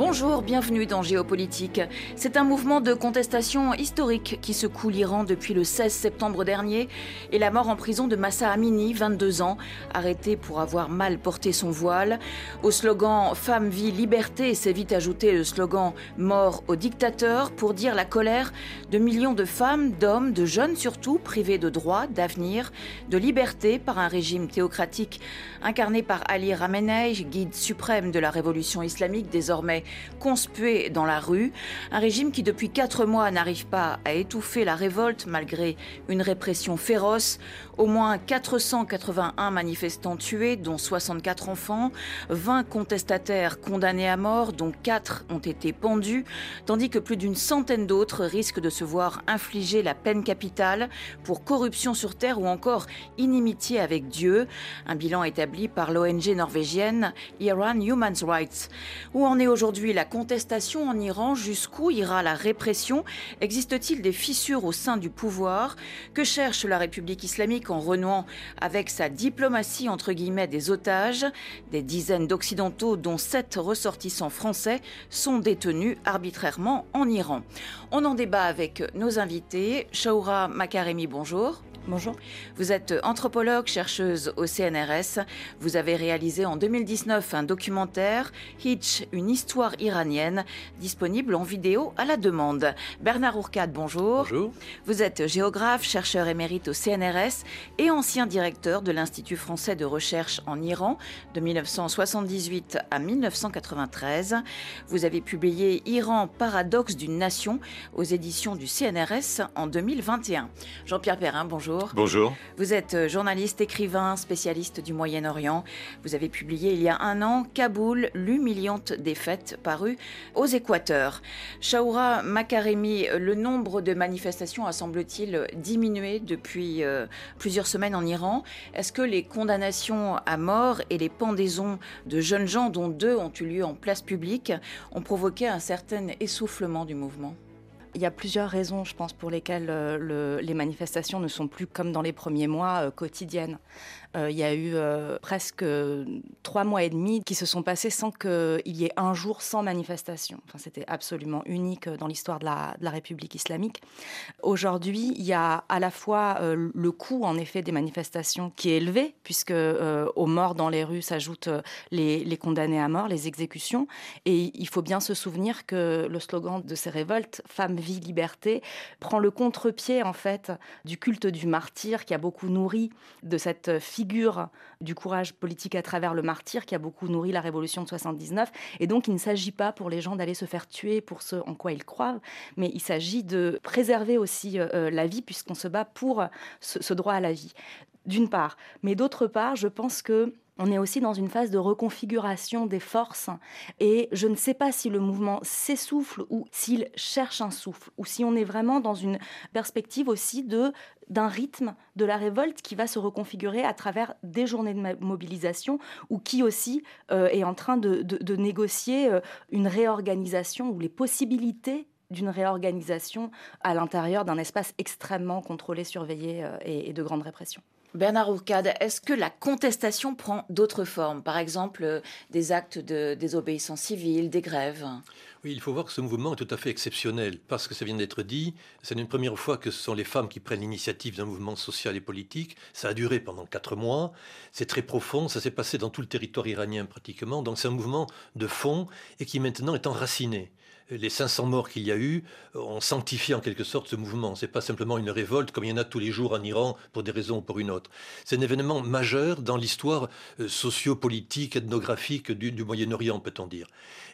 Bonjour, bienvenue dans Géopolitique. C'est un mouvement de contestation historique qui secoue l'Iran depuis le 16 septembre dernier et la mort en prison de Massa Amini, 22 ans, arrêté pour avoir mal porté son voile. Au slogan Femme, vie, liberté s'est vite ajouté le slogan Mort au dictateur pour dire la colère de millions de femmes, d'hommes, de jeunes surtout, privés de droits, d'avenir, de liberté par un régime théocratique incarné par Ali Ramenei, guide suprême de la révolution islamique désormais conspué dans la rue, un régime qui depuis quatre mois n'arrive pas à étouffer la révolte malgré une répression féroce, au moins 481 manifestants tués, dont 64 enfants, 20 contestataires condamnés à mort, dont 4 ont été pendus, tandis que plus d'une centaine d'autres risquent de se voir infliger la peine capitale pour corruption sur terre ou encore inimitié avec Dieu, un bilan établi par l'ONG norvégienne Iran Human Rights. Où en est aujourd'hui la contestation en Iran? Jusqu'où ira la répression? Existe-t-il des fissures au sein du pouvoir? Que cherche la République islamique en renouant avec sa diplomatie entre guillemets des otages Des dizaines d'Occidentaux, dont sept ressortissants français, sont détenus arbitrairement en Iran. On en débat avec nos invités. Shaoura Makaremi, bonjour. Bonjour. Vous êtes anthropologue, chercheuse au CNRS. Vous avez réalisé en 2019 un documentaire, Hitch, une histoire iranienne, disponible en vidéo à la demande. Bernard Ourcade, bonjour. Bonjour. Vous êtes géographe, chercheur émérite au CNRS et ancien directeur de l'Institut français de recherche en Iran de 1978 à 1993. Vous avez publié Iran, paradoxe d'une nation aux éditions du CNRS en 2021. Jean-Pierre Perrin, bonjour. Bonjour. Vous êtes euh, journaliste, écrivain, spécialiste du Moyen-Orient. Vous avez publié il y a un an Kaboul, l'humiliante défaite, paru aux Équateurs. Shaoura Makaremi, le nombre de manifestations a semble-t-il diminué depuis euh, plusieurs semaines en Iran. Est-ce que les condamnations à mort et les pendaisons de jeunes gens, dont deux ont eu lieu en place publique, ont provoqué un certain essoufflement du mouvement? Il y a plusieurs raisons, je pense, pour lesquelles euh, le, les manifestations ne sont plus comme dans les premiers mois euh, quotidiennes. Euh, il y a eu euh, presque trois mois et demi qui se sont passés sans qu'il y ait un jour sans manifestation. Enfin, C'était absolument unique dans l'histoire de la, République islamique. Aujourd'hui, il y a à la fois euh, le coût, en effet, des manifestations qui est élevé, puisque aux morts dans les rues s'ajoutent les, les condamnés à mort, les exécutions. Et il faut bien se souvenir que le slogan de ces révoltes, Femme, vie, liberté, prend le contre-pied, en fait, du culte du martyr qui a beaucoup nourri de cette figure du courage politique à travers le martyr qui a beaucoup nourri la révolution de 79. Et donc, il ne s'agit pas pour les gens d'aller se faire tuer pour ce en quoi ils croient, mais il s'agit de préserver aussi euh, la vie puisqu'on se bat pour ce droit à la vie. D'une part. Mais d'autre part, je pense que on est aussi dans une phase de reconfiguration des forces et je ne sais pas si le mouvement s'essouffle ou s'il cherche un souffle ou si on est vraiment dans une perspective aussi de d'un rythme de la révolte qui va se reconfigurer à travers des journées de mobilisation ou qui aussi euh, est en train de, de, négocier euh, une réorganisation ou les possibilités d'une réorganisation à l'intérieur d'un espace extrêmement contrôlé, surveillé euh, et de grande répression. Bernard Ourcade, est-ce que la contestation prend d'autres formes? Par exemple, euh, des actes de désobéissance civile, des grèves? Oui, il faut voir que ce mouvement est tout à fait exceptionnel, parce que ça vient d'être dit, c'est une première fois que ce sont les femmes qui prennent l'initiative d'un mouvement social et politique. Ça a duré pendant quatre mois, c'est très profond, ça s'est passé dans tout le territoire iranien pratiquement, donc c'est un mouvement de fond et qui maintenant est enraciné les 500 morts qu'il y a eu ont sanctifié en quelque sorte ce mouvement. C'est pas simplement une révolte comme il y en a tous les jours en Iran pour des raisons ou pour une autre. C'est un événement majeur dans l'histoire euh, sociopolitique, ethnographique du, du Moyen-Orient, peut-on dire.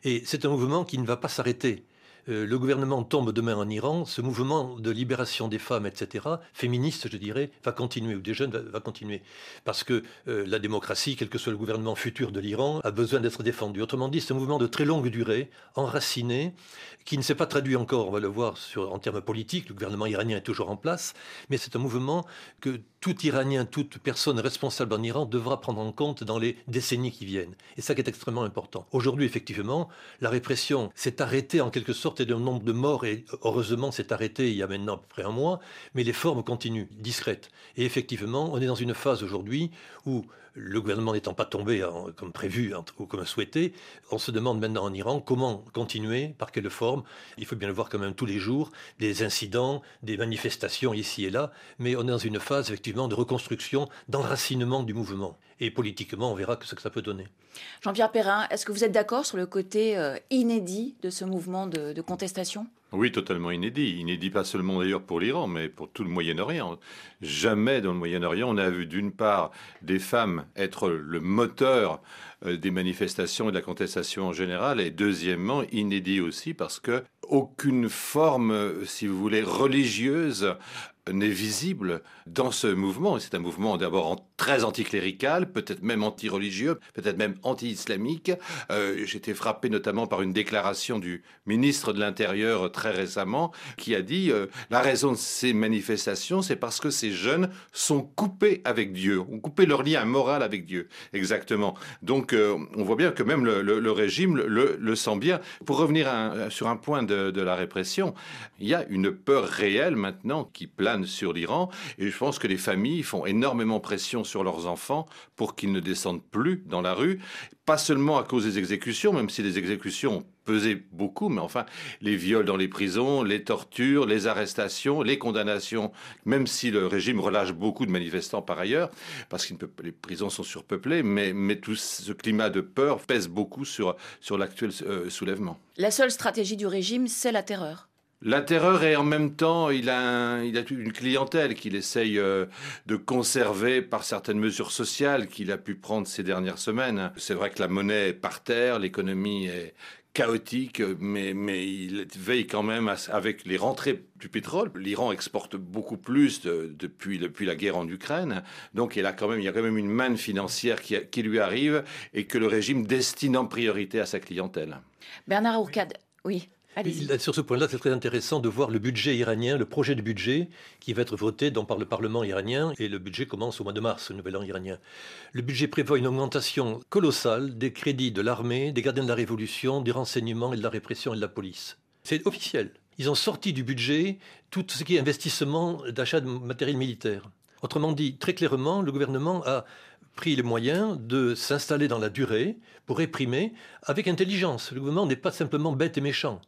Et c'est un mouvement qui ne va pas s'arrêter. Euh, le gouvernement tombe demain en Iran, ce mouvement de libération des femmes, etc., féministe, je dirais, va continuer, ou des jeunes va, continuer. Parce que euh, la démocratie, quel que soit le gouvernement futur de l'Iran, a besoin d'être défendu. Autrement dit, c'est un mouvement de très longue durée, enraciné, qui ne s'est pas traduit encore, on va le voir en termes politiques, le gouvernement iranien est toujours en place, mais c'est un mouvement que tout Iranien, toute personne responsable en Iran devra prendre en compte dans les décennies qui viennent. Et ça qui est extrêmement important. Aujourd'hui, effectivement, la répression s'est arrêtée en quelque sorte et le nombre de morts, et heureusement c'est arrêté il y a maintenant à peu près un mois, mais les formes continuent, discrètes. Et effectivement, on est dans une phase aujourd'hui où le gouvernement n'étant pas tombé comme prévu ou comme souhaité, on se demande maintenant en Iran comment continuer, par quelle forme. Il faut bien le voir quand même tous les jours, des incidents, des manifestations ici et là, mais on est dans une phase effectivement de reconstruction, d'enracinement du mouvement. Et politiquement, on verra ce que ça peut donner. Jean-Pierre Perrin, est-ce que vous êtes d'accord sur le côté euh, inédit de ce mouvement de contestation? Oui, totalement inédit. Inédit pas seulement d'ailleurs pour l'Iran, mais pour tout le Moyen-Orient. Jamais dans le Moyen-Orient on a vu d'une part des femmes être le moteur euh, des manifestations et de la contestation en général, et deuxièmement inédit aussi parce que aucune forme, euh, si vous voulez, religieuse n'est visible dans ce mouvement. C'est un mouvement d'abord très anticlérical, peut-être même anti-religieux, peut-être même anti-islamique. Euh, été frappé notamment par une déclaration du ministre de l'Intérieur très récemment qui a dit euh, la raison de ces manifestations, c'est parce que ces jeunes sont coupés avec Dieu, ont coupé leur lien moral avec Dieu. Exactement. Donc euh, on voit bien que même le, régime le, sent bien. Pour revenir sur un point de, de la répression, il y a une peur réelle maintenant qui plane sur l'Iran. Et je pense que les familles font énormément pression sur leurs enfants pour qu'ils ne descendent plus dans la rue. Pas seulement à cause des exécutions, même si les exécutions pesaient beaucoup, mais enfin, les viols dans les prisons, les tortures, les arrestations, les condamnations, même si le régime relâche beaucoup de manifestants par ailleurs, parce que les prisons sont surpeuplées, mais, mais tout ce climat de peur pèse beaucoup sur, sur l'actuel euh, soulèvement. La seule stratégie du régime, c'est la terreur. La terreur et en même temps, il a, une clientèle qu'il essaye euh, de conserver par certaines mesures sociales qu'il a pu prendre ces dernières semaines. C'est vrai que la monnaie est par terre, l'économie est chaotique, mais, mais il veille quand même avec les rentrées du pétrole. L'Iran exporte beaucoup plus depuis, depuis la guerre en Ukraine. Donc il, a quand même, il y a quand même une manne financière qui, qui lui arrive et que le régime destine en priorité à sa clientèle. Bernard Ourcade, oui. Sur ce point-là, c'est très intéressant de voir le budget iranien, le projet de budget qui va être voté par le Parlement iranien. Et le budget commence au mois de mars, le nouvel an iranien. Le budget prévoit une augmentation colossale des crédits de l'armée, des gardiens de la révolution, des renseignements et de la répression et de la police. C'est officiel. Ils ont sorti du budget tout ce qui est investissement d'achat de matériel militaire. Autrement dit, très clairement, le gouvernement a pris les moyens de s'installer dans la durée pour réprimer avec intelligence. Le gouvernement n'est pas simplement bête et méchant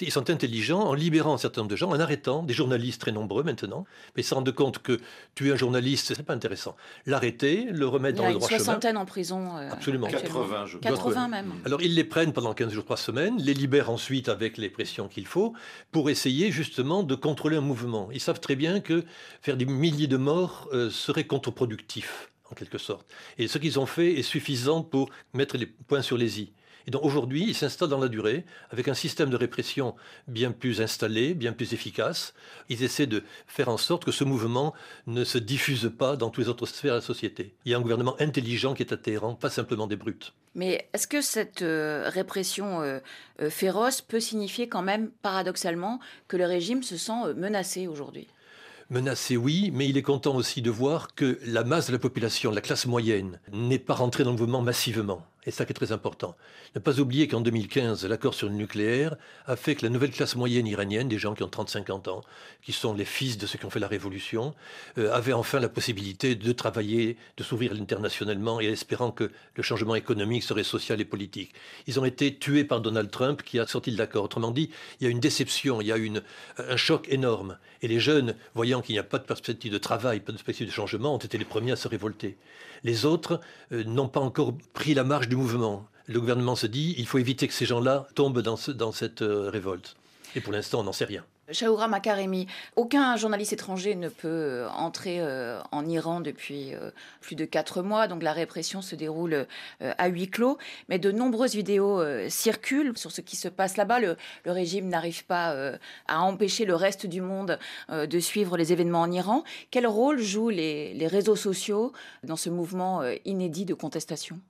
ils sont intelligents en libérant un certain nombre de gens, en arrêtant des journalistes très nombreux maintenant, mais ils se rendent compte que tuer un journaliste, c'est pas intéressant. L'arrêter, le remettre dans le droit chemin. Il y a une soixantaine en prison. Euh, Absolument. 80, je crois. 80 même. Alors ils les prennent pendant 15 jours, 3 semaines, les libèrent ensuite avec les pressions qu'il faut pour essayer justement de contrôler un mouvement. Ils savent très bien que faire des milliers de morts euh, serait contre-productif en quelque sorte. Et ce qu'ils ont fait est suffisant pour mettre les points sur les i. Et donc aujourd'hui, il s'installe dans la durée avec un système de répression bien plus installé, bien plus efficace. Ils essaient de faire en sorte que ce mouvement ne se diffuse pas dans toutes les autres sphères de la société. Il y a un gouvernement intelligent qui est à Téhéran, pas simplement des brutes. Mais est-ce que cette euh, répression euh, euh, féroce peut signifier quand même, paradoxalement, que le régime se sent menacé aujourd'hui? Menacé, oui, mais il est content aussi de voir que la masse de la population, la classe moyenne, n'est pas rentrée dans le mouvement massivement. Et ça qui est très important. Ne pas oublier qu'en 2015, l'accord sur le nucléaire a fait que la nouvelle classe moyenne iranienne, des gens qui ont 30-50 ans, qui sont les fils de ceux qui ont fait la révolution, euh, avait enfin la possibilité de travailler, de s'ouvrir internationalement et espérant que le changement économique serait social et politique. Ils ont été tués par Donald Trump qui a sorti de l'accord. Autrement dit, il y a une déception, il y a un choc énorme. Et les jeunes, voyant qu'il n'y a pas de perspective de travail, pas de perspective de changement, ont été les premiers à se révolter. Les autres euh, n'ont pas encore pris la marge du mouvement. Le gouvernement se dit il faut éviter que ces gens-là tombent dans, dans cette euh, révolte. Et pour l'instant, on n'en sait rien. Shaoura Makaremi, aucun journaliste étranger ne peut euh, entrer euh, en Iran depuis euh, plus de quatre mois, donc la répression se déroule à huis clos. Mais de nombreuses vidéos circulent sur ce qui se passe là-bas. Le, régime n'arrive pas à empêcher le reste du monde de suivre les événements en Iran. Quel rôle jouent les réseaux sociaux dans ce mouvement inédit de contestation?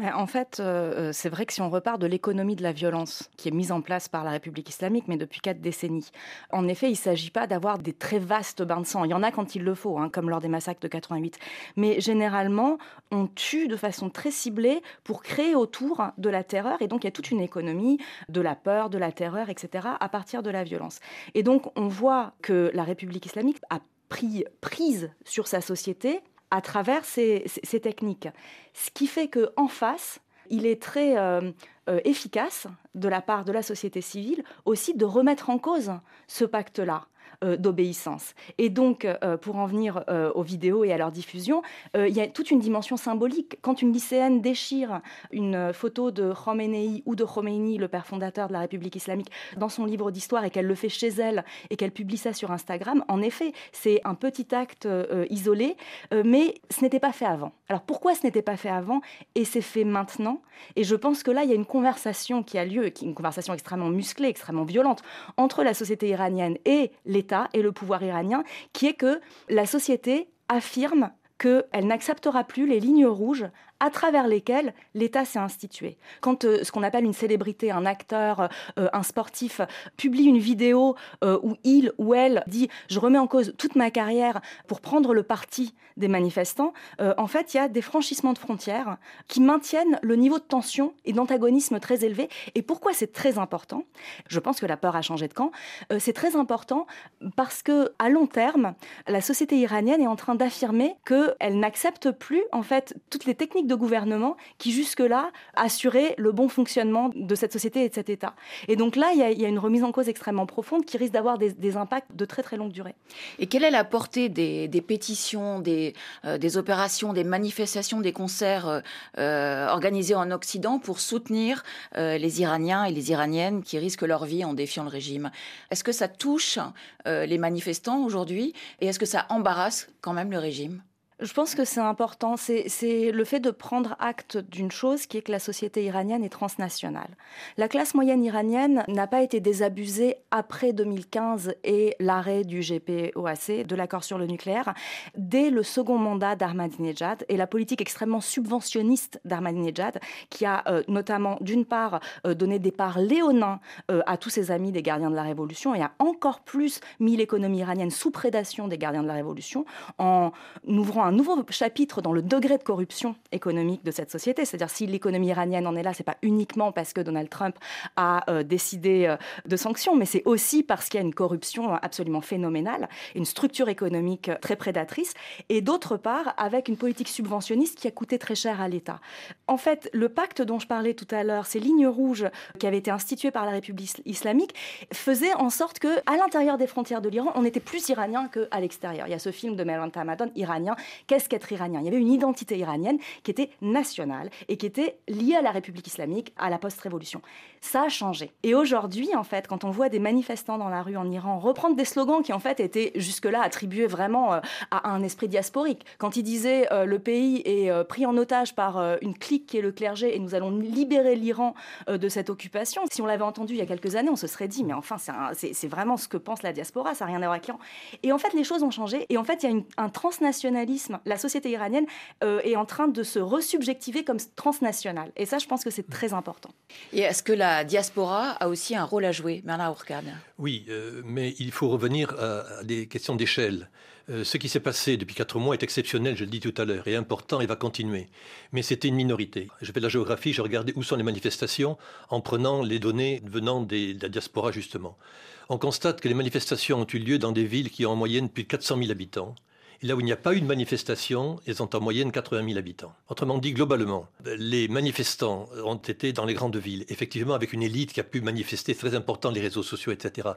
En fait, euh, euh, c'est vrai que si on repart de l'économie de la violence qui est mise en place par la République islamique, mais depuis quatre décennies, en effet, il ne s'agit pas d'avoir des très vastes bains de sang. Il y en a quand il le faut, hein, comme lors des massacres de 88. Mais généralement, on tue de façon très ciblée pour créer autour de la terreur. Et donc, il y a toute une économie de la peur, de la terreur, etc., à partir de la violence. Et donc, on voit que la République islamique a pris prise sur sa société à travers ces, techniques. Ce qui fait qu'en face, il est très euh, euh, efficace de la part de la société civile aussi de remettre en cause ce pacte-là. Euh, d'obéissance. Et donc, euh, pour en venir euh, aux vidéos et à leur diffusion, il y a toute une dimension symbolique. Quand une lycéenne déchire une photo de Khomeini ou de Khomeini, le père fondateur de la République islamique, dans son livre d'histoire et qu'elle le fait chez elle et qu'elle publie ça sur Instagram, en effet, c'est un petit acte isolé, mais ce n'était pas fait avant. Alors pourquoi ce n'était pas fait avant et c'est fait maintenant? Et je pense que là, il y a une conversation qui a lieu, une conversation extrêmement musclée, extrêmement violente, entre la société iranienne et l'État et le pouvoir iranien, qui est que la société affirme qu'elle n'acceptera plus les lignes rouges à travers lesquels l'État s'est institué. Quand euh, ce qu'on appelle une célébrité, un acteur, euh, un sportif publie une vidéo euh, où il ou elle dit je remets en cause toute ma carrière pour prendre le parti des manifestants, en fait il y a des franchissements de frontières qui maintiennent le niveau de tension et d'antagonisme très élevé. Et pourquoi c'est très important? Je pense que la peur a changé de camp. c'est très important parce que à long terme, la société iranienne est en train d'affirmer qu'elle n'accepte plus en fait toutes les techniques de de gouvernement qui jusque-là assurait le bon fonctionnement de cette société et de cet État. Et donc là, il y a, une remise en cause extrêmement profonde qui risque d'avoir des, impacts de très très longue durée. Et quelle est la portée des, pétitions, des, euh, des, opérations, des manifestations, des concerts euh, euh, organisés en Occident pour soutenir les Iraniens et les Iraniennes qui risquent leur vie en défiant le régime? Est-ce que ça touche les manifestants aujourd'hui et est-ce que ça embarrasse quand même le régime? Je pense que c'est important. C'est le fait de prendre acte d'une chose qui est que la société iranienne est transnationale. La classe moyenne iranienne n'a pas été désabusée après 2015 et l'arrêt du GPOAC, de l'accord sur le nucléaire, dès le second mandat d'Ahmadinejad et la politique extrêmement subventionniste d'Ahmadinejad, qui a euh, notamment, d'une part, euh, donné des parts léonins euh, à tous ses amis des gardiens de la Révolution et a encore plus mis l'économie iranienne sous prédation des gardiens de la Révolution en ouvrant un un nouveau chapitre dans le degré de corruption économique de cette société. C'est-à-dire si l'économie iranienne en est là, c'est pas uniquement parce que Donald Trump a euh, décidé euh, de sanctions, mais c'est aussi parce qu'il y a une corruption absolument phénoménale, une structure économique très prédatrice, et d'autre part avec une politique subventionniste qui a coûté très cher à l'État. En fait, le pacte dont je parlais tout à l'heure, ces lignes rouges qui avaient été instituées par la République islamique, faisaient en sorte que à l'intérieur des frontières de l'Iran, on était plus iranien qu'à l'extérieur. Il y a ce film de Melvin Tamadon, iranien, Qu'est-ce qu'être iranien Il y avait une identité iranienne qui était nationale et qui était liée à la République islamique, à la post-révolution. Ça a changé. Et aujourd'hui, en fait, quand on voit des manifestants dans la rue en Iran reprendre des slogans qui, en fait, étaient jusque-là attribués vraiment euh, à un esprit diasporique, quand ils disaient euh, le pays est euh, pris en otage par une clique qui est le clergé et nous allons libérer l'Iran de cette occupation, si on l'avait entendu il y a quelques années, on se serait dit, mais enfin, c'est vraiment ce que pense la diaspora, ça n'a rien à voir avec l'Iran. Et en fait, les choses ont changé. Et en fait, il y a un transnationalisme la société iranienne euh, est en train de se resubjectiver comme transnationale. Et ça, je pense que c'est très important. Et est-ce que la diaspora a aussi un rôle à jouer, Bernard Ourcade Oui, euh, mais il faut revenir à, des questions d'échelle. Euh, ce qui s'est passé depuis quatre mois est exceptionnel, je le dis tout à l'heure, et important et va continuer. Mais c'était une minorité. Je fais de la géographie, je regardais où sont les manifestations en prenant les données venant de la diaspora, justement. On constate que les manifestations ont eu lieu dans des villes qui ont en moyenne plus de 400 000 habitants là où il n'y a pas eu de manifestation, ils ont en moyenne 80 000 habitants. Autrement dit, globalement, les manifestants ont été dans les grandes villes, effectivement avec une élite qui a pu manifester, très important, les réseaux sociaux, etc.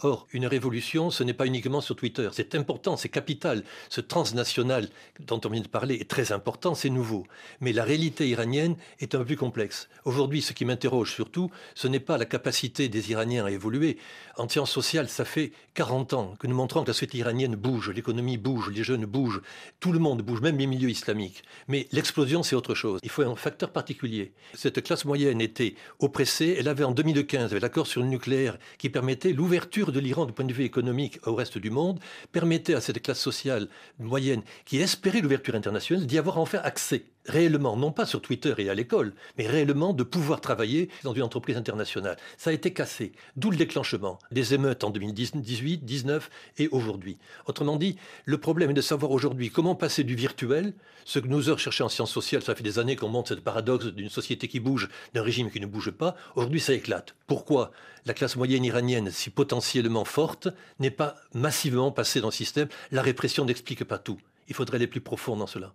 Or, une révolution, ce n'est pas uniquement sur Twitter. C'est important, c'est capital. Ce transnational dont on vient de parler est très important, c'est nouveau. Mais la réalité iranienne est un peu plus complexe. Aujourd'hui, ce qui m'interroge surtout, ce n'est pas la capacité des Iraniens à évoluer. En sciences sociales, ça fait 40 ans que nous montrons que la société iranienne bouge, l'économie bouge, les jeunes bougent, tout le monde bouge, même les milieux islamiques. Mais l'explosion, c'est autre chose. Il faut un facteur particulier. Cette classe moyenne était oppressée. Elle avait en 2015 l'accord sur le nucléaire qui permettait l'ouverture de l'Iran du point de vue économique au reste du monde, permettait à cette classe sociale moyenne qui espérait l'ouverture internationale d'y avoir enfin accès réellement, non pas sur Twitter et à l'école, mais réellement de pouvoir travailler dans une entreprise internationale. Ça a été cassé, d'où le déclenchement des émeutes en 2018, 19 et aujourd'hui. Autrement dit, le problème est de savoir aujourd'hui comment passer du virtuel, ce que nous cherché en sciences sociales, ça fait des années qu'on montre ce paradoxe d'une société qui bouge, d'un régime qui ne bouge pas, aujourd'hui ça éclate. Pourquoi la classe moyenne iranienne, si potentiellement forte, n'est pas massivement passée dans le système? La répression n'explique pas tout. Il faudrait aller plus profond dans cela.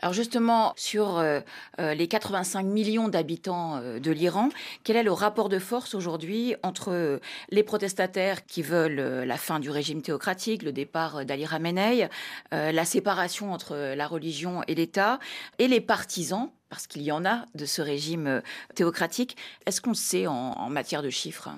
Alors justement, sur euh, euh, les 85 millions d'habitants euh, de l'Iran, quel est le rapport de force aujourd'hui entre les protestataires qui veulent la fin du régime théocratique, le départ d'Ali Khamenei, la séparation entre la religion et l'État, et les partisans parce qu'il y en a de ce régime théocratique? Est-ce qu'on sait en, matière de chiffres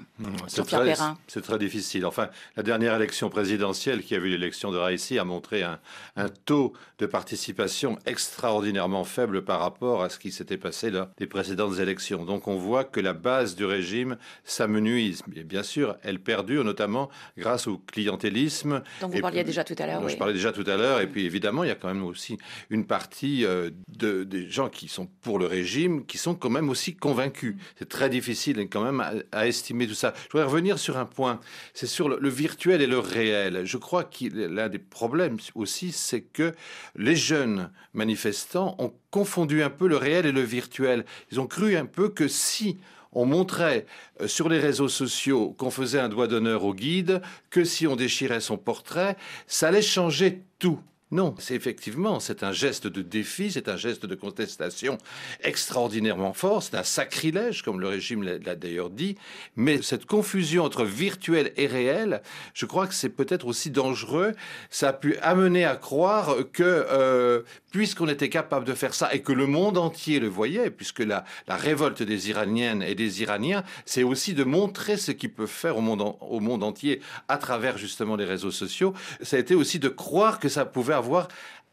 C'est très, c'est très difficile. Enfin, la dernière élection présidentielle qui a vu l'élection de Raisi a montré un, un taux de participation extraordinairement faible par rapport à ce qui s'était passé lors des précédentes élections. Donc on voit que la base du régime s'amenuise. Bien sûr, elle perdure notamment grâce au clientélisme. Donc vous parliez déjà tout à l'heure. Je parlais déjà tout à l'heure. Et puis évidemment, il y a quand même aussi une partie euh, de, des gens qui sont pour le régime, qui sont quand même aussi convaincus. C'est très difficile quand même à, estimer tout ça. Je voudrais revenir sur un point. C'est sur le, le virtuel et le réel. Je crois que l'un des problèmes aussi, c'est que les jeunes manifestants ont confondu un peu le réel et le virtuel. Ils ont cru un peu que si on montrait euh, sur les réseaux sociaux qu'on faisait un doigt d'honneur au guide, que si on déchirait son portrait, ça allait changer tout. Non, c'est effectivement, c'est un geste de défi, c'est un geste de contestation extraordinairement fort, c'est un sacrilège, comme le régime l'a d'ailleurs dit, mais cette confusion entre virtuel et réel, je crois que c'est peut-être aussi dangereux. Ça a pu amener à croire que, euh, puisqu'on était capable de faire ça et que le monde entier le voyait, puisque la, révolte des Iraniennes et des Iraniens, c'est aussi de montrer ce qu'ils peuvent faire au monde, au monde entier à travers justement les réseaux sociaux, ça a été aussi de croire que ça pouvait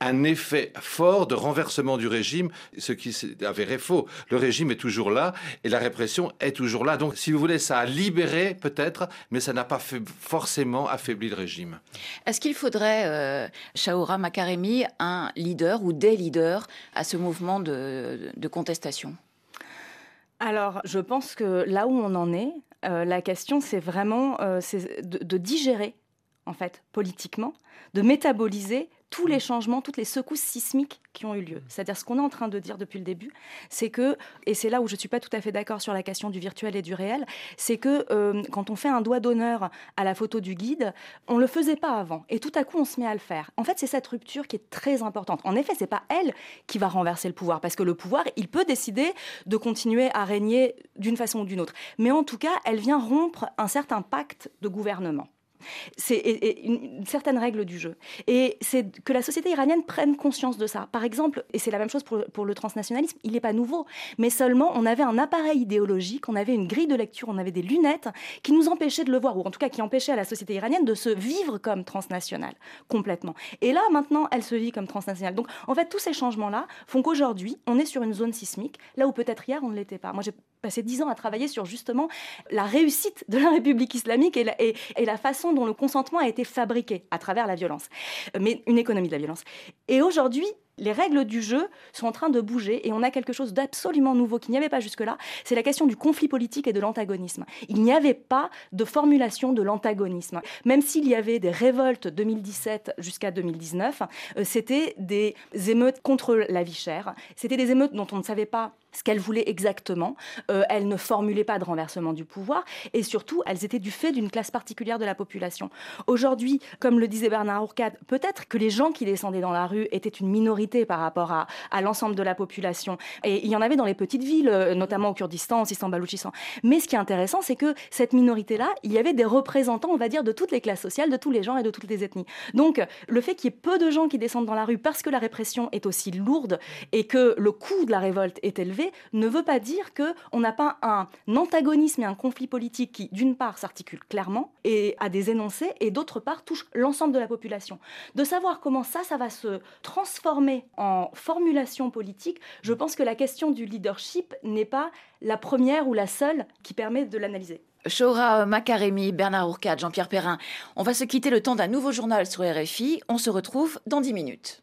un effet fort de renversement du régime, ce qui s'est avéré faux. Le régime est toujours là et la répression est toujours là. Donc, si vous voulez, ça a libéré peut-être, mais ça n'a pas fait forcément affaibli le régime. Est-ce qu'il faudrait, euh, Shaoura Makaremi, un leader ou des leaders à ce mouvement de, contestation? Alors, je pense que là où on en est, euh, la question, c'est vraiment euh, de, digérer, en fait, politiquement, de métaboliser tous les changements, toutes les secousses sismiques qui ont eu lieu. C'est-à-dire ce qu'on est en train de dire depuis le début, c'est que, et c'est là où je ne suis pas tout à fait d'accord sur la question du virtuel et du réel, c'est que euh, quand on fait un doigt d'honneur à la photo du guide, on ne le faisait pas avant. Et tout à coup, on se met à le faire. En fait, c'est cette rupture qui est très importante. En effet, ce n'est pas elle qui va renverser le pouvoir, parce que le pouvoir, il peut décider de continuer à régner d'une façon ou d'une autre. Mais en tout cas, elle vient rompre un certain pacte de gouvernement. C'est une certaine règle du jeu. Et c'est que la société iranienne prenne conscience de ça. Par exemple, et c'est la même chose pour, le transnationalisme, il n'est pas nouveau, mais seulement on avait un appareil idéologique, on avait une grille de lecture, on avait des lunettes qui nous empêchaient de le voir, ou en tout cas qui empêchaient à la société iranienne de se vivre comme transnationale, complètement. Et là, maintenant, elle se vit comme transnationale. Donc, en fait, tous ces changements-là font qu'aujourd'hui, on est sur une zone sismique, là où peut-être hier, on ne l'était pas. Moi, j'ai passé dix ans à travailler sur justement la réussite de la République islamique et la, et la façon dont le consentement a été fabriqué à travers la violence, mais une économie de la violence. Et aujourd'hui, les règles du jeu sont en train de bouger et on a quelque chose d'absolument nouveau qu'il n'y avait pas jusque-là. C'est la question du conflit politique et de l'antagonisme. Il n'y avait pas de formulation de l'antagonisme. Même s'il y avait des révoltes 2017 jusqu'à 2019, euh, c'était des émeutes contre la vie chère. C'était des émeutes dont on ne savait pas ce qu'elles voulaient exactement. Euh, elles ne formulaient pas de renversement du pouvoir et surtout, elles étaient du fait d'une classe particulière de la population. Aujourd'hui, comme le disait Bernard Ourcade, peut-être que les gens qui descendaient dans la rue étaient une minorité par rapport à, à l'ensemble de la population. Et il y en avait dans les petites villes, euh, notamment au Kurdistan, en Sistan Baloutchistan. Mais ce qui est intéressant, c'est que cette minorité-là, il y avait des représentants, on va dire, de toutes les classes sociales, de tous les genres et de toutes les ethnies. Donc, le fait qu'il y ait peu de gens qui descendent dans la rue parce que la répression est aussi lourde et que le coût de la révolte est élevé, ne veut pas dire qu'on n'a pas un antagonisme et un conflit politique qui, d'une part, s'articule clairement et a des énoncés, et d'autre part, touche l'ensemble de la population. De savoir comment ça, ça va se transformer en formulation politique, je pense que la question du leadership n'est pas la première ou la seule qui permet de l'analyser. Shora Makaremi, Bernard Ourcade, Jean-Pierre Perrin. On va se quitter le temps d'un nouveau journal sur RFI. On se retrouve dans 10 minutes.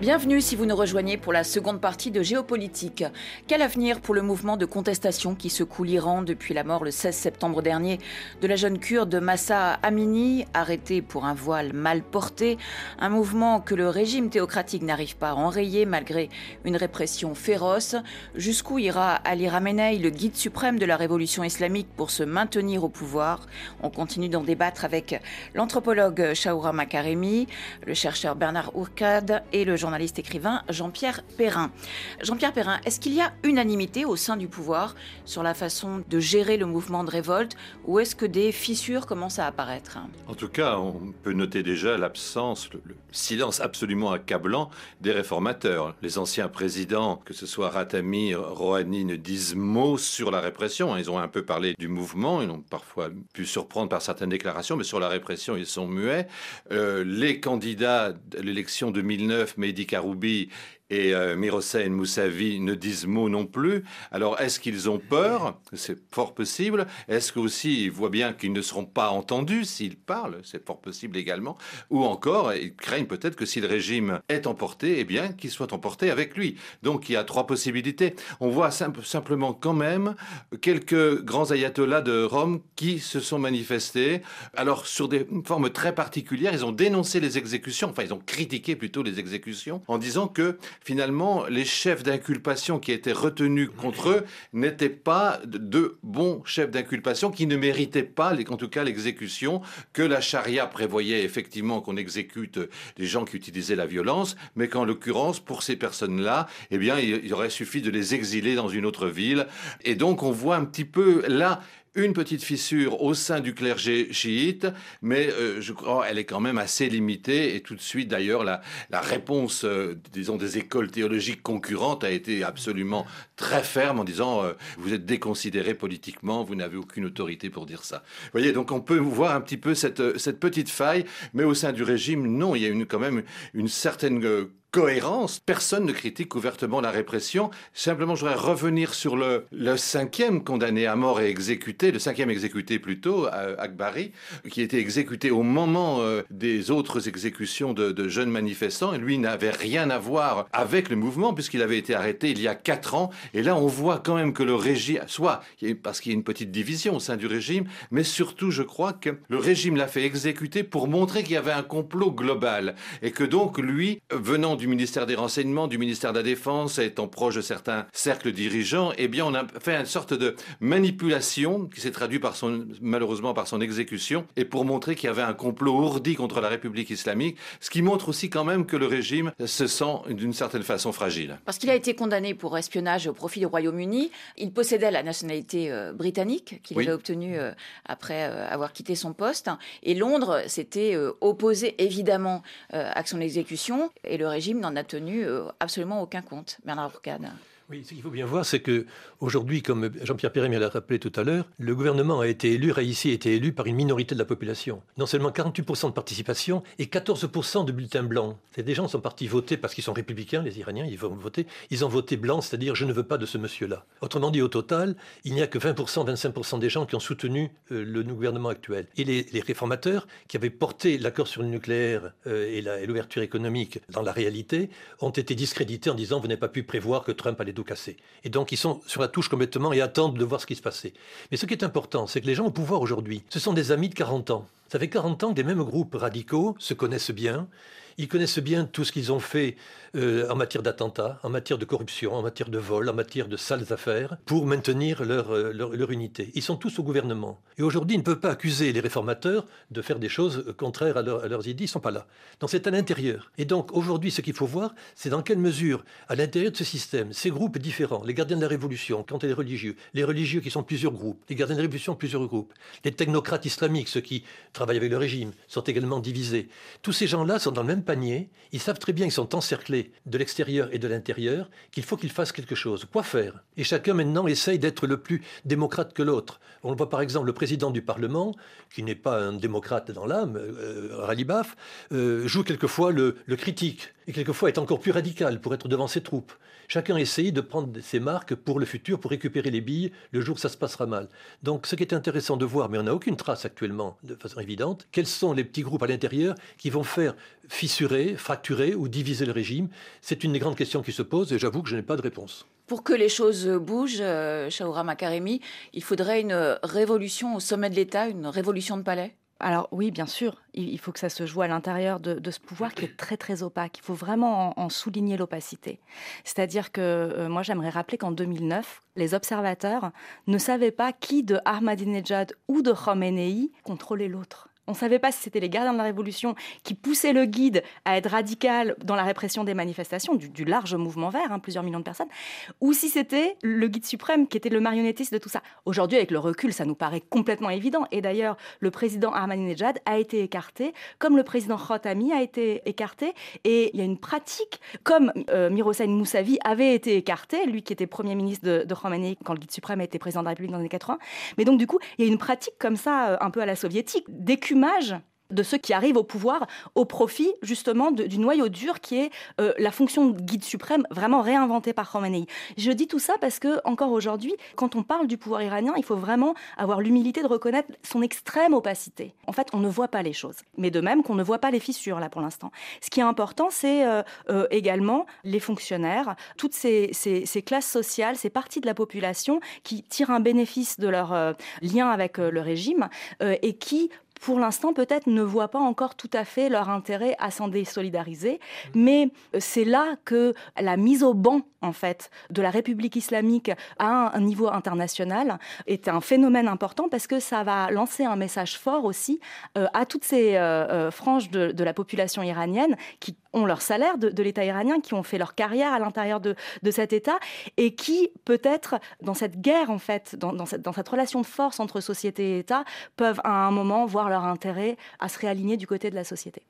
Bienvenue si vous nous rejoignez pour la seconde partie de Géopolitique. Quel avenir pour le mouvement de contestation qui secoue l'Iran depuis la mort le 16 septembre dernier de la jeune kurde Massa Amini, arrêtée pour un voile mal porté, un mouvement que le régime théocratique n'arrive pas à enrayer malgré une répression féroce? Jusqu'où ira Ali Ramenei, le guide suprême de la révolution islamique, pour se maintenir au pouvoir? On continue d'en débattre avec l'anthropologue Shaoura Makaremi, le chercheur Bernard Ourcade et le journaliste journaliste écrivain Jean-Pierre Perrin. Jean-Pierre Perrin, est-ce qu'il y a unanimité au sein du pouvoir sur la façon de gérer le mouvement de révolte ou est-ce que des fissures commencent à apparaître? En tout cas, on peut noter déjà l'absence, le, silence absolument accablant des réformateurs. Les anciens présidents, que ce soit Ratami, Rouhani, ne disent mot sur la répression. Ils ont un peu parlé du mouvement, ils ont parfois pu surprendre par certaines déclarations, mais sur la répression, ils sont muets. Euh, les candidats de l'élection 2009, Mehdi Karoubi et euh, Moussavi ne disent mot non plus. Alors, est-ce qu'ils ont peur? C'est fort possible. Est-ce qu'aussi ils voient bien qu'ils ne seront pas entendus s'ils parlent? C'est fort possible également. Ou encore, ils craignent peut-être que si le régime est emporté, eh bien, qu'il soit emporté avec lui. Donc, il y a trois possibilités. On voit simplement quand même quelques grands ayatollahs de Rome qui se sont manifestés. Alors, sur des formes très particulières, ils ont dénoncé les exécutions, enfin, ils ont critiqué plutôt les exécutions en disant que finalement, les chefs d'inculpation qui étaient retenus contre eux n'étaient pas de bons chefs d'inculpation qui ne méritaient pas, en tout cas, l'exécution, que la charia prévoyait effectivement qu'on exécute des gens qui utilisaient la violence, mais qu'en l'occurrence, pour ces personnes-là, eh bien, il aurait suffi de les exiler dans une autre ville. Et donc, on voit un petit peu là une petite fissure au sein du clergé chiite, mais euh, je crois elle est quand même assez limitée. Et tout de suite, d'ailleurs, la, réponse, euh, disons, des écoles théologiques concurrentes a été absolument très ferme en disant euh, vous êtes déconsidéré politiquement, vous n'avez aucune autorité pour dire ça. Vous voyez, donc on peut voir un petit peu cette, cette petite faille, mais au sein du régime, non, il y a une, quand même une certaine cohérence. Personne ne critique ouvertement la répression. Simplement, je voudrais revenir sur le, cinquième condamné à mort et exécuté, le cinquième exécuté plutôt, Akbari, qui était exécuté au moment euh, des autres exécutions de, de, jeunes manifestants. Et lui n'avait rien à voir avec le mouvement puisqu'il avait été arrêté il y a quatre ans. Et là, on voit quand même que le régime, soit parce qu'il y a une petite division au sein du régime, mais surtout, je crois que le régime l'a fait exécuter pour montrer qu'il y avait un complot global et que donc lui, venant du ministère des Renseignements, du ministère de la Défense, étant proche de certains cercles dirigeants, eh bien, on a fait une sorte de manipulation qui s'est traduite par son, malheureusement par son exécution, et pour montrer qu'il y avait un complot ourdi contre la République islamique, ce qui montre aussi quand même que le régime se sent d'une certaine façon fragile. Parce qu'il a été condamné pour espionnage au profit du Royaume-Uni, il possédait la nationalité euh, britannique qu'il avait obtenue euh, après euh, avoir quitté son poste, et Londres s'était opposé évidemment à son exécution, et le régime n'en a tenu euh, absolument aucun compte, Bernard Bourcade. Oui, ce qu'il faut bien voir, c'est que aujourd'hui, comme Jean-Pierre Perret l'a rappelé tout à l'heure, le gouvernement a été élu, ici a été élu par une minorité de la population. Non seulement 48% de participation et 14% de bulletins blancs. Des gens sont partis voter parce qu'ils sont républicains, les Iraniens, ils vont voter. Ils ont voté blanc, c'est-à-dire je ne veux pas de ce monsieur-là. Autrement dit, au total, il n'y a que 20%, 25% des gens qui ont soutenu euh, le gouvernement actuel. Et les, réformateurs qui avaient porté l'accord sur le nucléaire euh, et l'ouverture économique dans la réalité ont été discrédités en disant vous n'avez pas pu prévoir que Trump allait cassé. Et donc ils sont sur la touche complètement et attendent de voir ce qui se passait. Mais ce qui est important, c'est que les gens au pouvoir aujourd'hui, ce sont des amis de 40 ans. Ça fait 40 ans que des mêmes groupes radicaux se connaissent bien. Ils connaissent bien tout ce qu'ils ont fait euh, en matière d'attentats, en matière de corruption, en matière de vol, en matière de sales affaires, pour maintenir leur, euh, leur, unité. Ils sont tous au gouvernement. Et aujourd'hui, ils ne peuvent pas accuser les réformateurs de faire des choses contraires à, leurs idées. Ils ne sont pas là. Donc c'est à l'intérieur. Et donc aujourd'hui, ce qu'il faut voir, c'est dans quelle mesure, à l'intérieur de ce système, ces groupes différents, les gardiens de la Révolution, quand les religieux, les religieux qui sont plusieurs groupes, les gardiens de la Révolution, plusieurs groupes, les technocrates islamiques, ceux qui travaillent avec le régime, sont également divisés. Tous ces gens-là sont dans le même ils savent très bien qu'ils sont encerclés de l'extérieur et de l'intérieur, qu'il faut qu'ils fassent quelque chose. Quoi faire? Et chacun maintenant essaye d'être le plus démocrate que l'autre. On le voit par exemple, le président du Parlement, qui n'est pas un démocrate dans l'âme, euh, Ralibaf, euh, joue quelquefois le, le critique, et quelquefois est encore plus radical pour être devant ses troupes. Chacun essaye de prendre ses marques pour le futur, pour récupérer les billes le jour où ça se passera mal. Donc ce qui est intéressant de voir, mais on n'a aucune trace actuellement de façon évidente, quels sont les petits groupes à l'intérieur qui vont faire fissurer, fracturer ou diviser le régime C'est une des grandes questions qui se posent et j'avoue que je n'ai pas de réponse. Pour que les choses bougent, euh, Shaoura Makaremi, il faudrait une révolution au sommet de l'État, une révolution de palais? Alors oui, bien sûr, il faut que ça se joue à l'intérieur de, ce pouvoir qui est très très opaque. Il faut vraiment en, souligner l'opacité. C'est-à-dire que euh, moi j'aimerais rappeler qu'en 2009, les observateurs ne savaient pas qui de Ahmadinejad ou de Khomeini contrôlait l'autre. On ne savait pas si c'était les gardiens de la Révolution qui poussaient le guide à être radical dans la répression des manifestations, du, large mouvement vert, hein, plusieurs millions de personnes, ou si c'était le guide suprême qui était le marionnettiste de tout ça. Aujourd'hui, avec le recul, ça nous paraît complètement évident. Et d'ailleurs, le président Ahmadinejad a été écarté, comme le président Khotami a été écarté. Et il y a une pratique, comme euh, Moussavi avait été écarté, lui qui était premier ministre de, de Khomeini quand le guide suprême a été président de la République dans les années 80. Mais donc, du coup, il y a une pratique comme ça, euh, un peu à la soviétique, d'écumer de ceux qui arrivent au pouvoir au profit justement du noyau dur qui est euh, la fonction de guide suprême vraiment réinventée par Khomeini. Je dis tout ça parce que encore aujourd'hui, quand on parle du pouvoir iranien, il faut vraiment avoir l'humilité de reconnaître son extrême opacité. En fait, on ne voit pas les choses, mais de même qu'on ne voit pas les fissures là pour l'instant. Ce qui est important, c'est euh, euh, également les fonctionnaires, toutes ces, classes sociales, ces parties de la population qui tirent un bénéfice de leur lien avec le régime et qui pour l'instant, peut-être ne voient pas encore tout à fait leur intérêt à s'en désolidariser. Mais euh, c'est là que la mise au banc, en fait, de la République islamique à un niveau international est un phénomène important parce que ça va lancer un message fort aussi euh, à toutes ces euh, franges de, de, la population iranienne qui ont leur salaire de, l'État iranien, qui ont fait leur carrière à l'intérieur de, cet État et qui, peut-être, dans cette guerre, en fait, dans, cette, dans cette relation de force entre société et État, peuvent à un moment voir leur intérêt à se réaligner du côté de la société.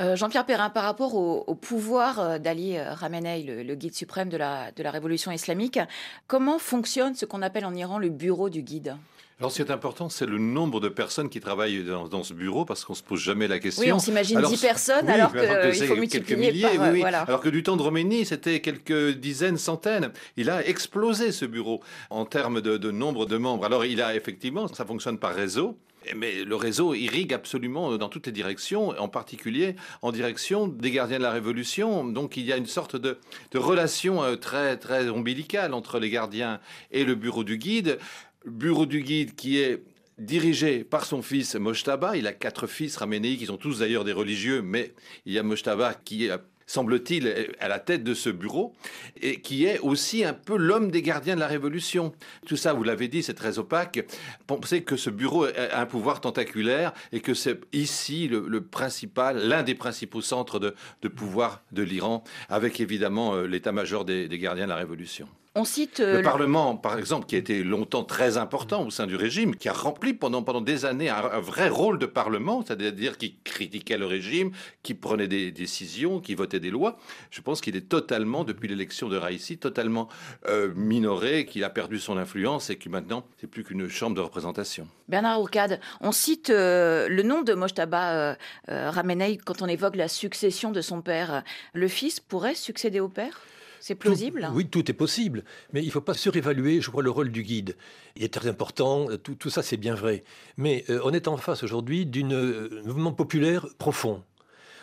Euh, Jean-Pierre Perrin, par rapport au, pouvoir euh, d'Ali euh, Ramenei, le, guide suprême de la, de la révolution islamique, comment fonctionne ce qu'on appelle en Iran le bureau du guide? Alors, ce qui est important, c'est le nombre de personnes qui travaillent dans, ce bureau, parce qu'on se pose jamais la question. Oui, on s'imagine 10 personnes, alors qu'il faut multiplier quelques milliers. oui, Alors que du temps de Roménie, c'était quelques dizaines, centaines. Il a explosé ce bureau en termes de, de nombre de membres. Alors, il a effectivement, ça fonctionne par réseau. Mais le réseau irrigue absolument dans toutes les directions, en particulier en direction des gardiens de la Révolution. Donc il y a une sorte de, de relation euh, très, très ombilicale entre les gardiens et le bureau du guide bureau du guide qui est dirigé par son fils Mojtaba. Il a quatre fils Ramenei qui sont tous d'ailleurs des religieux, mais il y a Mojtaba qui est semble-t-il, à la tête de ce bureau, et qui est aussi un peu l'homme des gardiens de la Révolution. Tout ça, vous l'avez dit, c'est très opaque. Pensez que ce bureau a un pouvoir tentaculaire et que c'est ici le, principal, l'un des principaux centres de, pouvoir de l'Iran, avec évidemment euh, l'état-major des gardiens de la Révolution. On cite euh, le Parlement, par exemple, qui a été longtemps très important au sein du régime, qui a rempli pendant, pendant des années un, vrai rôle de Parlement, c'est-à-dire qui critiquait le régime, qui prenait des décisions, qui votait des lois. Je pense qu'il est totalement, depuis l'élection de Raïssi, totalement euh, minoré, qu'il a perdu son influence et que maintenant, c'est plus qu'une chambre de représentation. Bernard Ourcade, on cite euh, le nom de Mojtaba Ramenei quand on évoque la succession de son père. Le fils pourrait succéder au père? C'est plausible Oui, tout est possible. Mais il ne faut pas surévaluer, je crois, le rôle du guide. Il est très important, tout, tout ça c'est bien vrai. Mais euh, on est en face aujourd'hui d'un euh, mouvement populaire profond.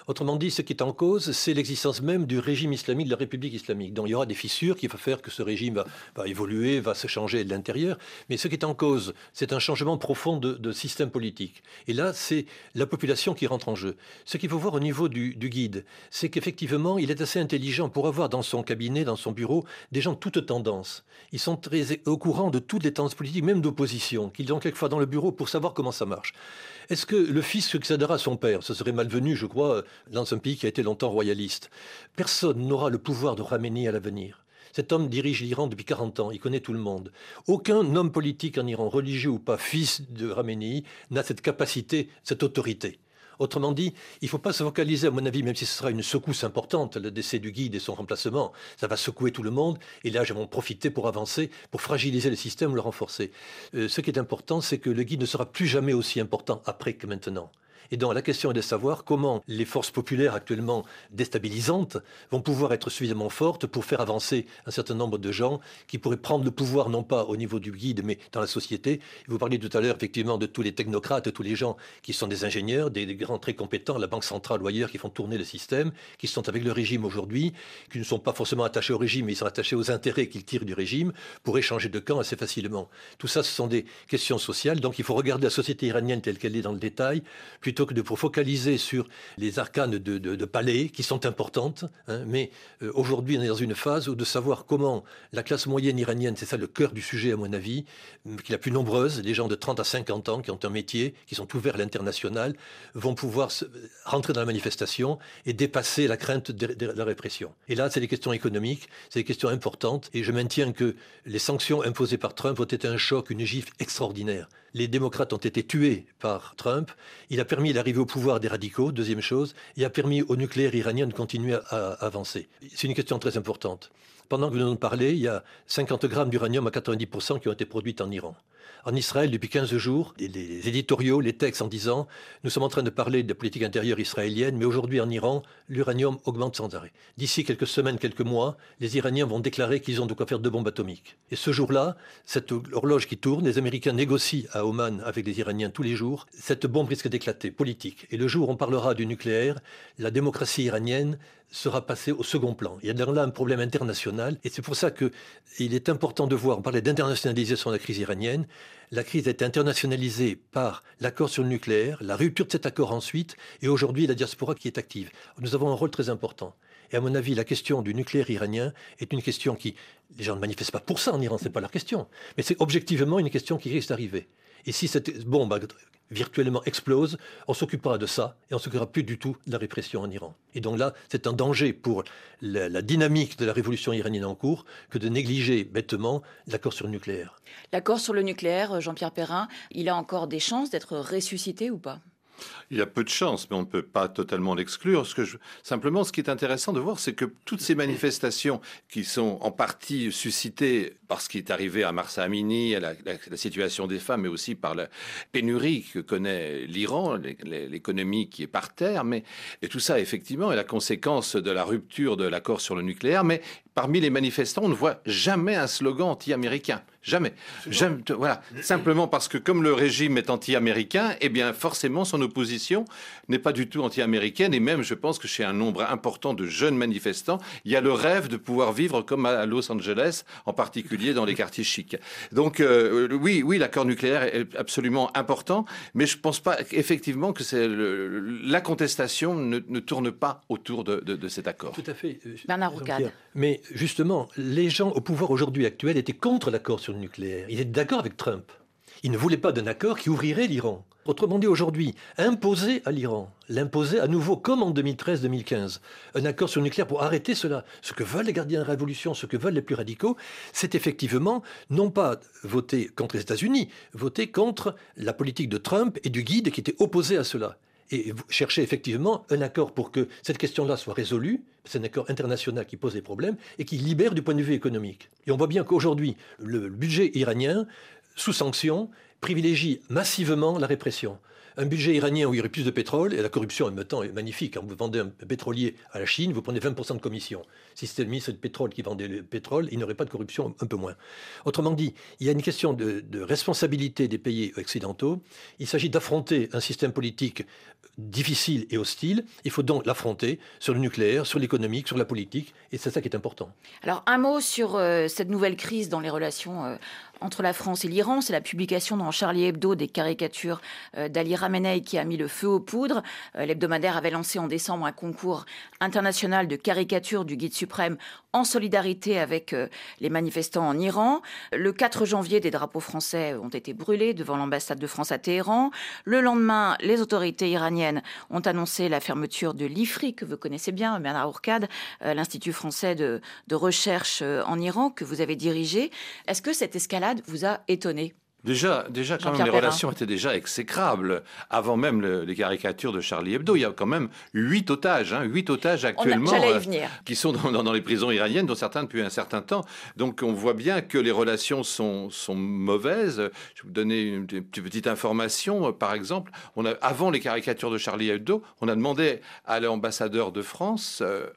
Autrement dit, ce qui est en cause, c'est l'existence même du régime islamique, de la République islamique. Donc il y aura des fissures qui vont faire que ce régime va, évoluer, va se changer de l'intérieur. Mais ce qui est en cause, c'est un changement profond de, système politique. Et là, c'est la population qui rentre en jeu. Ce qu'il faut voir au niveau du, guide, c'est qu'effectivement, il est assez intelligent pour avoir dans son cabinet, dans son bureau, des gens de toutes tendances. Ils sont très au courant de toutes les tendances politiques, même d'opposition, qu'ils ont quelquefois dans le bureau pour savoir comment ça marche. Est-ce que le fils succédera à son père Ce serait malvenu, je crois, dans un pays qui a été longtemps royaliste? Personne n'aura le pouvoir de ramener à l'avenir. Cet homme dirige l'Iran depuis 40 ans, il connaît tout le monde. Aucun homme politique en Iran, religieux ou pas, fils de Ramenei, n'a cette capacité, cette autorité. Autrement dit, il ne faut pas se focaliser, à mon avis, même si ce sera une secousse importante, le décès du guide et son remplacement, ça va secouer tout le monde, et là, en profiter pour avancer, pour fragiliser le système, le renforcer. Euh, ce qui est important, c'est que le guide ne sera plus jamais aussi important après que maintenant. Et donc la question est de savoir comment les forces populaires actuellement déstabilisantes vont pouvoir être suffisamment fortes pour faire avancer un certain nombre de gens qui pourraient prendre le pouvoir non pas au niveau du guide mais dans la société. Vous parliez tout à l'heure effectivement de tous les technocrates, tous les gens qui sont des ingénieurs, des, grands très compétents, la Banque centrale ou ailleurs qui font tourner le système, qui sont avec le régime aujourd'hui, qui ne sont pas forcément attachés au régime mais ils sont attachés aux intérêts qu'ils tirent du régime pour échanger de camp assez facilement. Tout ça, ce sont des questions sociales. Donc il faut regarder la société iranienne telle qu'elle est dans le détail plutôt que de focaliser sur les arcanes de, palais qui sont importantes. Hein, mais euh, aujourd'hui, on est dans une phase où de savoir comment la classe moyenne iranienne, c'est ça le cœur du sujet à mon avis, qui est la plus nombreuse, les gens de 30 à 50 ans qui ont un métier, qui sont ouverts à l'international, vont pouvoir rentrer dans la manifestation et dépasser la crainte de, la répression. Et là, c'est des questions économiques, c'est des questions importantes. Et je maintiens que les sanctions imposées par Trump ont été un choc, une gifle extraordinaire. Les démocrates ont été tués par Trump. Il a permis l'arrivée au pouvoir des radicaux, deuxième chose. Il a permis au nucléaire iranien de continuer à, avancer. C'est une question très importante. Pendant que nous nous parlons, il y a 50 grammes d'uranium à 90% qui ont été produits en Iran en Israël depuis 15 jours, les, éditoriaux, les textes en disant nous sommes en train de parler de la politique intérieure israélienne, mais aujourd'hui en Iran, l'uranium augmente sans arrêt. D'ici quelques semaines, quelques mois, les Iraniens vont déclarer qu'ils ont de quoi faire deux bombes atomiques. Et ce jour-là, cette horloge qui tourne, les Américains négocient à Oman avec les Iraniens tous les jours, cette bombe risque d'éclater, politique. Et le jour où on parlera du nucléaire, la démocratie iranienne sera passée au second plan. Il y a là un problème international et c'est pour ça qu'il est important de voir, on parlait d'internationalisation de la crise iranienne, la crise a été internationalisée par l'accord sur le nucléaire, la rupture de cet accord ensuite et aujourd'hui la diaspora qui est active. Nous avons un rôle très important. Et à mon avis, la question du nucléaire iranien est une question qui, les gens ne manifestent pas pour ça en Iran, c'est pas leur question, mais c'est objectivement une question qui risque d'arriver. Et si cette bombe virtuellement explose, on s'occupera de ça et on s'occupera plus du tout de la répression en Iran. Et donc là, c'est un danger pour la, dynamique de la révolution iranienne en cours que de négliger bêtement l'accord sur le nucléaire. L'accord sur le nucléaire, Jean-Pierre Perrin, il a encore des chances d'être ressuscité ou pas? Il y a peu de chances, mais on ne peut pas totalement l'exclure. Ce que Simplement, ce qui est intéressant de voir, c'est que toutes ces manifestations qui sont en partie suscitées par ce qui est arrivé à Marsa Amini, à la, situation des femmes, mais aussi par la pénurie que connaît l'Iran, l'économie qui est par terre, mais et tout ça, effectivement, est la conséquence de la rupture de l'accord sur le nucléaire. Mais parmi les manifestants, on ne voit jamais un slogan anti-américain. Jamais. Voilà. Simplement parce que comme le régime est anti-américain, eh bien forcément son opposition n'est pas du tout anti-américaine. Et même, je pense que chez un nombre important de jeunes manifestants, il y a le rêve de pouvoir vivre comme à Los Angeles, en particulier dans les quartiers chics. Donc euh, oui, oui, l'accord nucléaire est absolument important, mais je ne pense pas effectivement que c'est la contestation ne, tourne pas autour de, cet accord. Tout à fait. Bernard Roucade. Mais justement, les gens au pouvoir aujourd'hui actuel étaient contre l'accord sur le nucléaire. Ils étaient d'accord avec Trump. Ils ne voulaient pas d'un accord qui ouvrirait l'Iran. Autrement dit, aujourd'hui, imposer à l'Iran, l'imposer à nouveau comme en 2013-2015, un accord sur le nucléaire pour arrêter cela, ce que veulent les gardiens de la révolution, ce que veulent les plus radicaux, c'est effectivement non pas voter contre les États-Unis, voter contre la politique de Trump et du guide qui était opposé à cela et chercher effectivement un accord pour que cette question-là soit résolue. C'est un accord international qui pose des problèmes et qui libère du point de vue économique. Et on voit bien qu'aujourd'hui, le budget iranien, sous sanction, privilégie massivement la répression un budget iranien où il y aurait plus de pétrole, et la corruption en même temps est magnifique. Quand vous vendez un pétrolier à la Chine, vous prenez 20% de commission. Si c'était le ministre du pétrole qui vendait le pétrole, il n'y aurait pas de corruption, un peu moins. Autrement dit, il y a une question de, responsabilité des pays occidentaux. Il s'agit d'affronter un système politique difficile et hostile. Il faut donc l'affronter sur le nucléaire, sur l'économique, sur la politique, et c'est ça qui est important. Alors un mot sur euh, cette nouvelle crise dans les relations euh, entre la France et l'Iran. C'est la publication dans Charlie Hebdo des caricatures euh, d'Ali Ramenei qui a mis le feu aux poudres. Euh, l'hebdomadaire avait lancé en décembre un concours international de caricatures du guide suprême en solidarité avec euh, les manifestants en Iran. Le 4 janvier, des drapeaux français ont été brûlés devant l'ambassade de France à Téhéran. Le lendemain, les autorités iraniennes ont annoncé la fermeture de l'IFRI, que vous connaissez bien, Bernard Ourcade, l'Institut français de, de recherche en Iran que vous avez dirigé. Est-ce que cette escalade vous a étonné? Déjà, déjà quand même, les relations étaient déjà exécrables. Avant même les caricatures de Charlie Hebdo, il y a quand même huit otages, hein, huit otages actuellement euh, qui sont dans, les prisons iraniennes, dont certains depuis un certain temps. Donc on voit bien que les relations sont, sont mauvaises. Je vais vous donner une, petite information. Par exemple, on a, avant les caricatures de Charlie Hebdo, on a demandé à l'ambassadeur de France euh,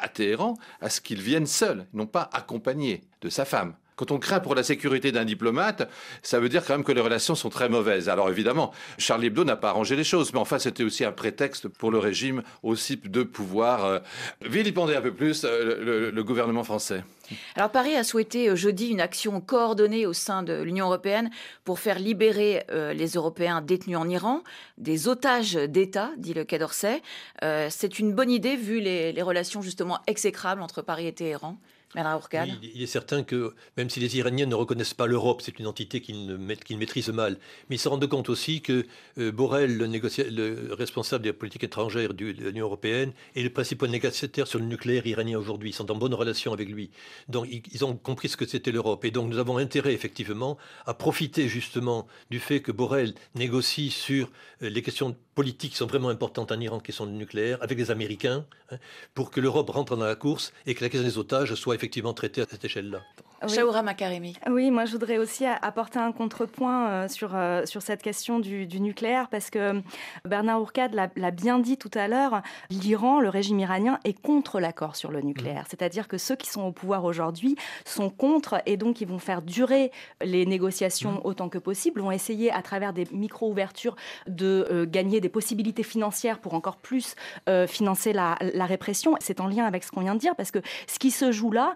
à Téhéran à ce qu'il vienne seul, non pas accompagné de sa femme. Quand on craint pour la sécurité d'un diplomate, ça veut dire quand même que les relations sont très mauvaises. Alors évidemment, Charlie Hebdo n'a pas arrangé les choses, mais enfin c'était aussi un prétexte pour le régime aussi de pouvoir euh, vilipender un peu plus euh, le, gouvernement français. Alors Paris a souhaité euh, jeudi une action coordonnée au sein de l'Union européenne pour faire libérer les Européens détenus en Iran, des otages d'État, dit le Quai d'Orsay. C'est une bonne idée vu les, les relations justement exécrables entre Paris et Téhéran? Il est certain que même si les Iraniens ne reconnaissent pas l'Europe, c'est une entité qu'ils maîtrisent mal, mais ils se rendent compte aussi que euh, Borrell, le, le, responsable de la politique étrangère de l'Union européenne, est le principal négociateur sur le nucléaire iranien aujourd'hui. Ils sont en bonne relation avec lui. Donc ils, ont compris ce que c'était l'Europe. Et donc nous avons intérêt effectivement à profiter justement du fait que Borrell négocie sur euh, les questions politiques qui sont vraiment importantes en Iran, qui sont le nucléaire, avec les Américains, hein, pour que l'Europe rentre dans la course et que la question des otages soit effectivement traité à cette échelle-là. Oui. Shaoura Makaremi. Oui, moi je voudrais aussi apporter un contrepoint euh, sur, euh, sur cette question du, nucléaire parce que euh, Bernard Ourcade l'a bien dit tout à l'heure, l'Iran, le régime iranien est contre l'accord sur le nucléaire. Mmh. C'est-à-dire que ceux qui sont au pouvoir aujourd'hui sont contre et donc ils vont faire durer les négociations mmh. autant que possible, vont essayer à travers des micro-ouvertures de gagner des possibilités financières pour encore plus financer la, la répression. C'est en lien avec ce qu'on vient de dire parce que ce qui se joue là,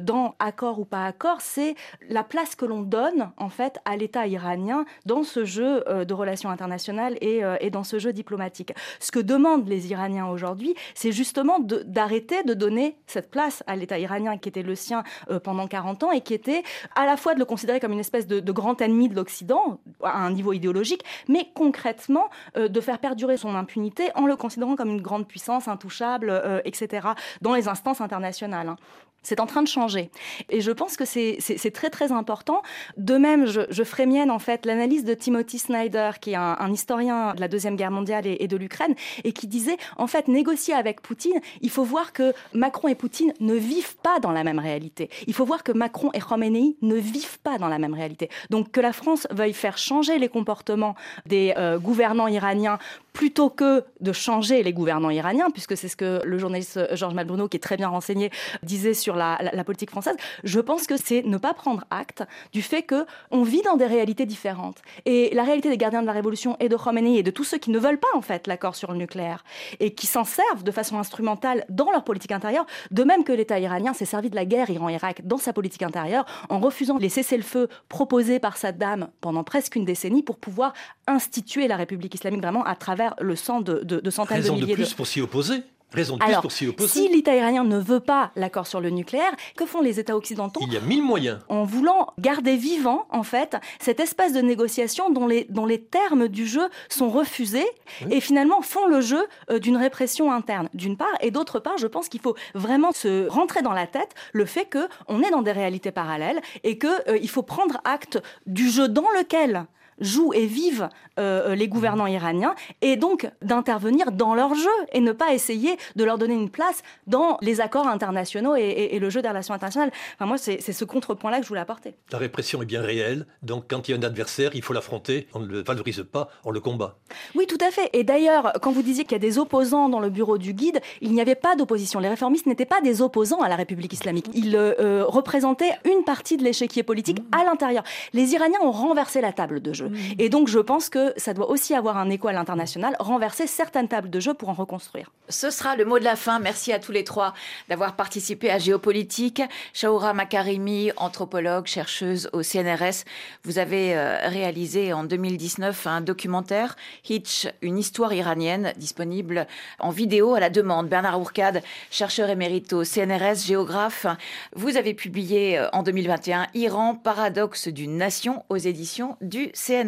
dans accord ou pas c'est la place que l'on donne en fait à l'État iranien dans ce jeu euh, de relations internationales euh, et, dans ce jeu diplomatique. Ce que demandent les Iraniens aujourd'hui, c'est justement d'arrêter de, donner cette place à l'État iranien qui était le sien euh, pendant 40 ans et qui était à la fois de le considérer comme une espèce de, de grand ennemi de l'Occident à un niveau idéologique, mais concrètement de faire perdurer son impunité en le considérant comme une grande puissance intouchable, etc., dans les instances internationales. Hein. C'est en train de changer. Et je pense que c'est très très important. De même, je, je ferai mienne en fait l'analyse de Timothy Snyder, qui est un, historien de la Deuxième Guerre mondiale et, de l'Ukraine, et qui disait, en fait, négocier avec Poutine, il faut voir que Macron et Poutine ne vivent pas dans la même réalité. Il faut voir que Macron et Khomeini ne vivent pas dans la même réalité. Donc que la France veuille faire changer les comportements des euh, gouvernants iraniens plutôt que de changer les gouvernants iraniens, puisque c'est ce que le journaliste Georges Malbruno, qui est très bien renseigné, disait sur la, politique française, je pense que c'est ne pas prendre acte du fait que on vit dans des réalités différentes. Et la réalité des gardiens de la Révolution et de Khomeini et de tous ceux qui ne veulent pas en fait l'accord sur le nucléaire et qui s'en servent de façon instrumentale dans leur politique intérieure, de même que l'État iranien s'est servi de la guerre Iran-Irak dans sa politique intérieure en refusant les cessez-le-feu proposés par Saddam pendant presque une décennie pour pouvoir instituer la République islamique vraiment à travers le sang de, de, de centaines Raison de milliers de plus pour s'y opposer Raison de plus pour s'y opposer. Si l'État iranien ne veut pas l'accord sur le nucléaire, que font les États occidentaux Il y a mille moyens. En voulant garder vivant, en fait, cette espèce de négociation dont les, dont les termes du jeu sont refusés et finalement font le jeu euh, d'une répression interne, d'une part. Et d'autre part, je pense qu'il faut vraiment se rentrer dans la tête le fait qu'on est dans des réalités parallèles et qu'il euh, faut prendre acte du jeu dans lequel jouent et vivent euh, euh, les gouvernants iraniens et donc d'intervenir dans leur jeu et ne pas essayer de leur donner une place dans les accords internationaux et, le jeu des relations internationales. Enfin, moi, c'est ce contrepoint-là que je voulais apporter. La répression est bien réelle, donc quand il y a un adversaire, il faut l'affronter, on ne le valorise pas, on le combat. Oui, tout à fait. Et d'ailleurs, quand vous disiez qu'il y a des opposants dans le bureau du guide, il n'y avait pas d'opposition. Les réformistes n'étaient pas des opposants à la République islamique. Ils euh, représentaient une partie de l'échiquier politique à l'intérieur. Les Iraniens ont renversé la table de jeu. Et donc, je pense que ça doit aussi avoir un écho à l'international, renverser certaines tables de jeu pour en reconstruire. Ce sera le mot de la fin. Merci à tous les trois d'avoir participé à Géopolitique. Shaoura Makarimi, anthropologue, chercheuse au CNRS. Vous avez euh, réalisé en 2019 un documentaire, Hitch, une histoire iranienne, disponible en vidéo à la demande. Bernard Ourcade, chercheur émérite au CNRS, géographe. Vous avez publié euh, en 2021 Iran, paradoxe d'une nation aux éditions du CNRS.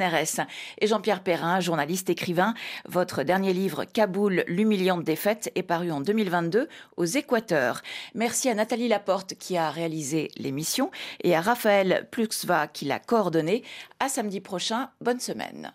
Et Jean-Pierre Perrin, journaliste écrivain. Votre dernier livre, Kaboul, l'humiliante défaite, est paru en 2022 aux Équateurs. Merci à Nathalie Laporte qui a réalisé l'émission et à Raphaël Pluxva qui l'a coordonnée. À samedi prochain. Bonne semaine.